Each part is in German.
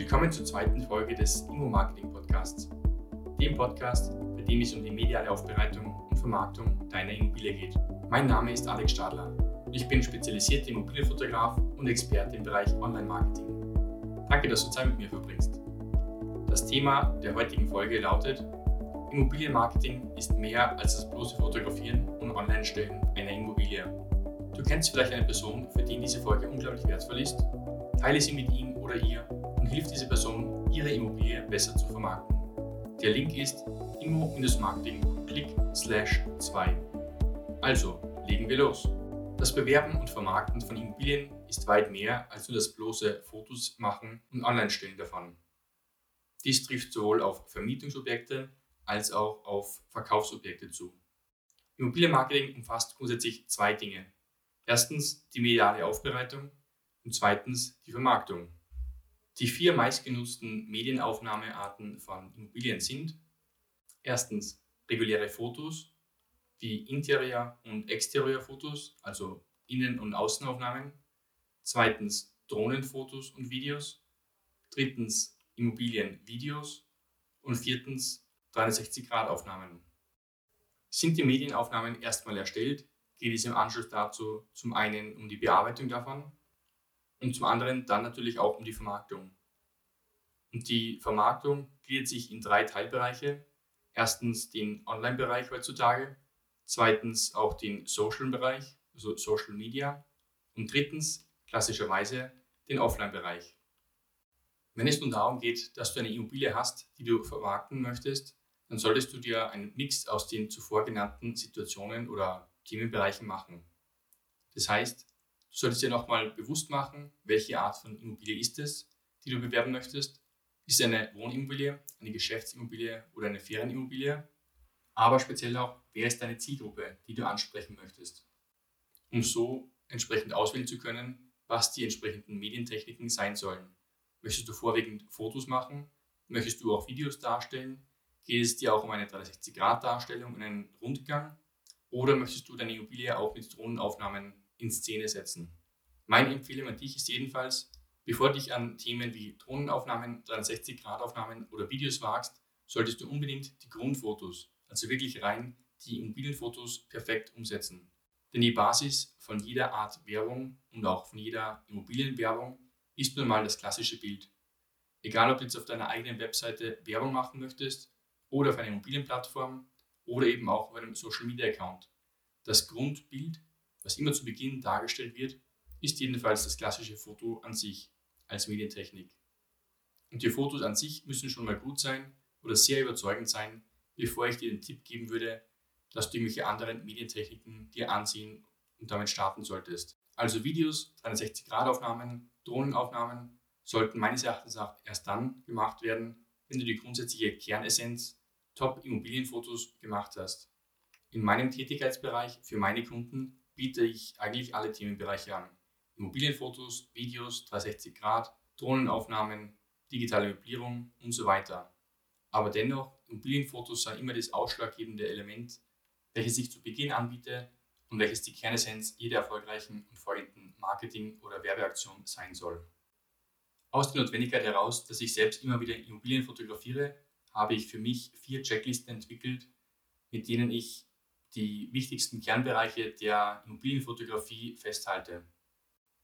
Willkommen zur zweiten Folge des Immo-Marketing-Podcasts, dem Podcast, bei dem es um die mediale Aufbereitung und Vermarktung deiner Immobilie geht. Mein Name ist Alex Stadler ich bin spezialisierter Immobilienfotograf und Experte im Bereich Online-Marketing. Danke, dass du Zeit mit mir verbringst. Das Thema der heutigen Folge lautet Immobilienmarketing ist mehr als das bloße Fotografieren und Online-Stellen einer Immobilie. Du kennst vielleicht eine Person, für die diese Folge unglaublich wertvoll ist. Teile sie mit ihm oder ihr und hilf dieser Person, ihre Immobilie besser zu vermarkten. Der Link ist immo-marketing.click slash 2. Also, legen wir los. Das Bewerben und Vermarkten von Immobilien ist weit mehr als nur das bloße Fotos machen und Online-Stellen davon. Dies trifft sowohl auf Vermietungsobjekte als auch auf Verkaufsobjekte zu. Immobilienmarketing umfasst grundsätzlich zwei Dinge. Erstens die mediale Aufbereitung und zweitens die Vermarktung. Die vier meistgenutzten Medienaufnahmearten von Immobilien sind erstens reguläre Fotos wie Interieur- und Exterieurfotos, also Innen- und Außenaufnahmen. Zweitens Drohnenfotos und Videos. Drittens Immobilienvideos. Und viertens 360-Grad-Aufnahmen. Sind die Medienaufnahmen erstmal erstellt, geht es im Anschluss dazu zum einen um die Bearbeitung davon und zum anderen dann natürlich auch um die Vermarktung. Und die Vermarktung gliedert sich in drei Teilbereiche. Erstens den Online-Bereich heutzutage, zweitens auch den Social-Bereich, also Social Media und drittens klassischerweise den Offline-Bereich. Wenn es nun darum geht, dass du eine Immobilie hast, die du vermarkten möchtest, dann solltest du dir einen Mix aus den zuvor genannten Situationen oder Themenbereichen machen. Das heißt, du solltest dir nochmal bewusst machen, welche Art von Immobilie ist es, die du bewerben möchtest. Ist es eine Wohnimmobilie, eine Geschäftsimmobilie oder eine Ferienimmobilie? Aber speziell auch, wer ist deine Zielgruppe, die du ansprechen möchtest? Um so entsprechend auswählen zu können, was die entsprechenden Medientechniken sein sollen. Möchtest du vorwiegend Fotos machen? Möchtest du auch Videos darstellen? Geht es dir auch um eine 360-Grad-Darstellung und einen Rundgang? Oder möchtest du deine Immobilie auch mit Drohnenaufnahmen in Szene setzen? Meine Empfehlung an dich ist jedenfalls, bevor du dich an Themen wie Drohnenaufnahmen, 360-Grad-Aufnahmen oder Videos wagst, solltest du unbedingt die Grundfotos, also wirklich rein die Immobilienfotos, perfekt umsetzen. Denn die Basis von jeder Art Werbung und auch von jeder Immobilienwerbung ist nun mal das klassische Bild. Egal ob du jetzt auf deiner eigenen Webseite Werbung machen möchtest oder auf einer Immobilienplattform oder eben auch auf einem Social Media Account. Das Grundbild, was immer zu Beginn dargestellt wird, ist jedenfalls das klassische Foto an sich als Medientechnik. Und die Fotos an sich müssen schon mal gut sein oder sehr überzeugend sein, bevor ich dir den Tipp geben würde, dass du irgendwelche anderen Medientechniken dir ansehen und damit starten solltest. Also Videos, 360-Grad-Aufnahmen, Drohnenaufnahmen sollten meines Erachtens auch erst dann gemacht werden, wenn du die grundsätzliche Kernessenz Top-Immobilienfotos gemacht hast. In meinem Tätigkeitsbereich für meine Kunden biete ich eigentlich alle Themenbereiche an. Immobilienfotos, Videos, 360 Grad, Drohnenaufnahmen, digitale Möblierung und so weiter. Aber dennoch, Immobilienfotos sind immer das ausschlaggebende Element, welches sich zu Beginn anbietet und welches die Kernessenz jeder erfolgreichen und folgenden Marketing- oder Werbeaktion sein soll. Aus der Notwendigkeit heraus, dass ich selbst immer wieder Immobilien fotografiere, habe ich für mich vier Checklisten entwickelt, mit denen ich die wichtigsten Kernbereiche der Immobilienfotografie festhalte.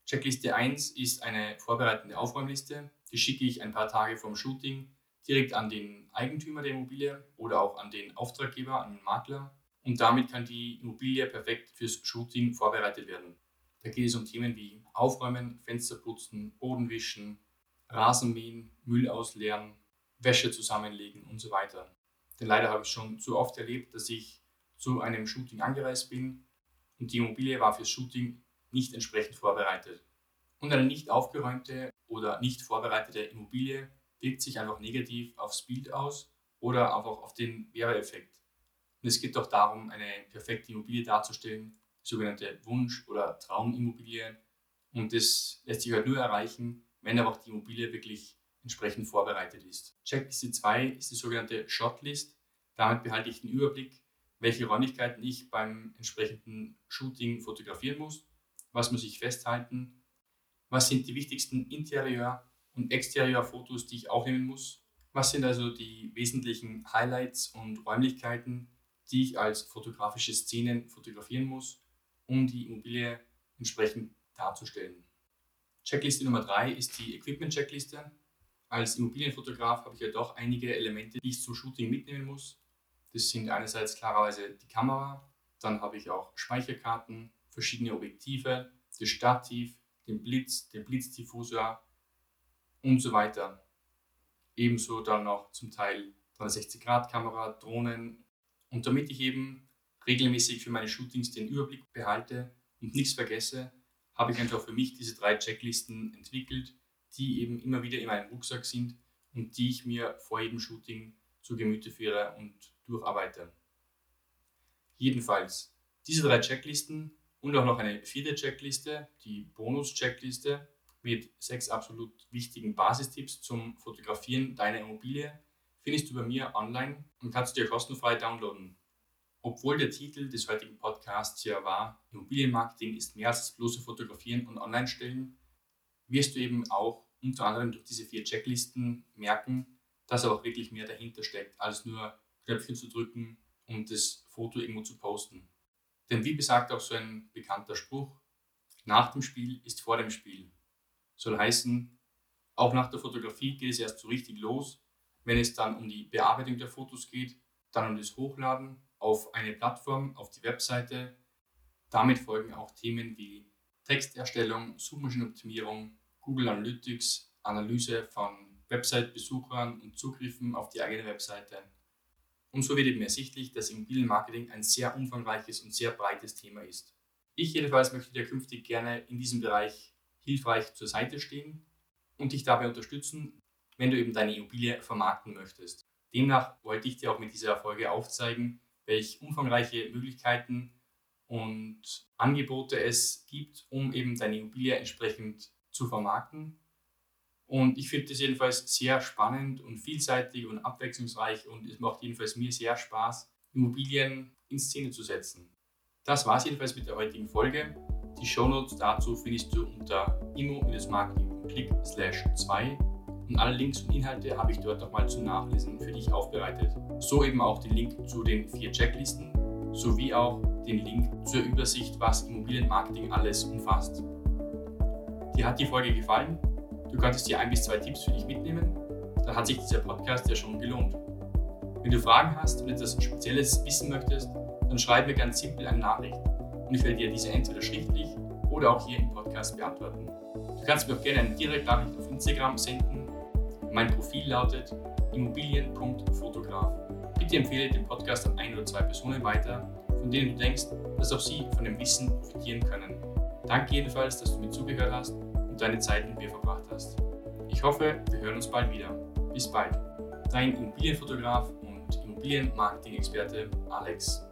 Checkliste 1 ist eine vorbereitende Aufräumliste. Die schicke ich ein paar Tage vom Shooting direkt an den Eigentümer der Immobilie oder auch an den Auftraggeber, an den Makler. Und damit kann die Immobilie perfekt fürs Shooting vorbereitet werden. Da geht es um Themen wie Aufräumen, Fenster putzen, Boden wischen, Rasenmähen, Müll ausleeren, Wäsche zusammenlegen und so weiter. Denn leider habe ich schon so oft erlebt, dass ich zu einem Shooting angereist bin und die Immobilie war fürs Shooting nicht entsprechend vorbereitet. Und eine nicht aufgeräumte oder nicht vorbereitete Immobilie wirkt sich einfach negativ aufs Bild aus oder einfach auf den Werbeeffekt. Und es geht doch darum, eine perfekte Immobilie darzustellen, sogenannte Wunsch- oder Traumimmobilie. Und das lässt sich halt nur erreichen, wenn aber auch die Immobilie wirklich entsprechend vorbereitet ist. Checkliste 2 ist die sogenannte Shotlist. Damit behalte ich den Überblick, welche Räumlichkeiten ich beim entsprechenden Shooting fotografieren muss, was muss ich festhalten, was sind die wichtigsten Interieur- und Exteriorfotos, die ich auch nehmen muss. Was sind also die wesentlichen Highlights und Räumlichkeiten, die ich als fotografische Szenen fotografieren muss, um die Immobilie entsprechend darzustellen. Checkliste Nummer drei ist die Equipment-Checkliste. Als Immobilienfotograf habe ich ja doch einige Elemente, die ich zum Shooting mitnehmen muss. Das sind einerseits klarerweise die Kamera, dann habe ich auch Speicherkarten, verschiedene Objektive, das Stativ, den Blitz, den Blitzdiffusor und so weiter. Ebenso dann noch zum Teil 360-Grad-Kamera, Drohnen. Und damit ich eben regelmäßig für meine Shootings den Überblick behalte und nichts vergesse, habe ich einfach für mich diese drei Checklisten entwickelt, die eben immer wieder in meinem Rucksack sind und die ich mir vor jedem Shooting zu Gemüte führe und durcharbeite. Jedenfalls, diese drei Checklisten und auch noch eine vierte Checkliste, die Bonus-Checkliste mit sechs absolut wichtigen Basistipps zum Fotografieren deiner Immobilie, findest du bei mir online und kannst dir kostenfrei downloaden. Obwohl der Titel des heutigen Podcasts ja war, Immobilienmarketing ist mehr als das bloße Fotografieren und Online-Stellen, wirst du eben auch unter anderem durch diese vier Checklisten merken, dass auch wirklich mehr dahinter steckt, als nur Knöpfchen zu drücken und das Foto irgendwo zu posten. Denn wie besagt auch so ein bekannter Spruch, nach dem Spiel ist vor dem Spiel. Soll heißen, auch nach der Fotografie geht es erst so richtig los, wenn es dann um die Bearbeitung der Fotos geht, dann um das Hochladen auf eine Plattform, auf die Webseite. Damit folgen auch Themen wie Texterstellung, Suchmaschinenoptimierung, Google Analytics, Analyse von Website-Besuchern und Zugriffen auf die eigene Webseite. Und so wird eben ersichtlich, dass Immobilienmarketing ein sehr umfangreiches und sehr breites Thema ist. Ich jedenfalls möchte dir künftig gerne in diesem Bereich hilfreich zur Seite stehen und dich dabei unterstützen, wenn du eben deine Immobilie vermarkten möchtest. Demnach wollte ich dir auch mit dieser Folge aufzeigen, welche umfangreiche Möglichkeiten und Angebote es gibt, um eben deine Immobilie entsprechend zu vermarkten. Und ich finde das jedenfalls sehr spannend und vielseitig und abwechslungsreich und es macht jedenfalls mir sehr Spaß, Immobilien in Szene zu setzen. Das war es jedenfalls mit der heutigen Folge. Die Shownotes dazu findest du unter immo-marketing.click 2 und alle Links und Inhalte habe ich dort nochmal zum Nachlesen für dich aufbereitet. So eben auch den Link zu den vier Checklisten sowie auch den Link zur Übersicht, was Immobilienmarketing alles umfasst. Dir hat die Folge gefallen? Du konntest dir ein bis zwei Tipps für dich mitnehmen? Dann hat sich dieser Podcast ja schon gelohnt. Wenn du Fragen hast und etwas Spezielles wissen möchtest, dann schreib mir ganz simpel eine Nachricht und ich werde dir diese entweder schriftlich oder auch hier im Podcast beantworten. Du kannst mir auch gerne eine Direktnachricht auf Instagram senden. Mein Profil lautet immobilien.fotograf. Bitte empfehle den Podcast an ein oder zwei Personen weiter, von denen du denkst, dass auch sie von dem Wissen profitieren können. Danke jedenfalls, dass du mir zugehört hast und deine Zeit mit mir verbracht hast. Ich hoffe, wir hören uns bald wieder. Bis bald. Dein Immobilienfotograf und Immobilienmarketing-Experte Alex.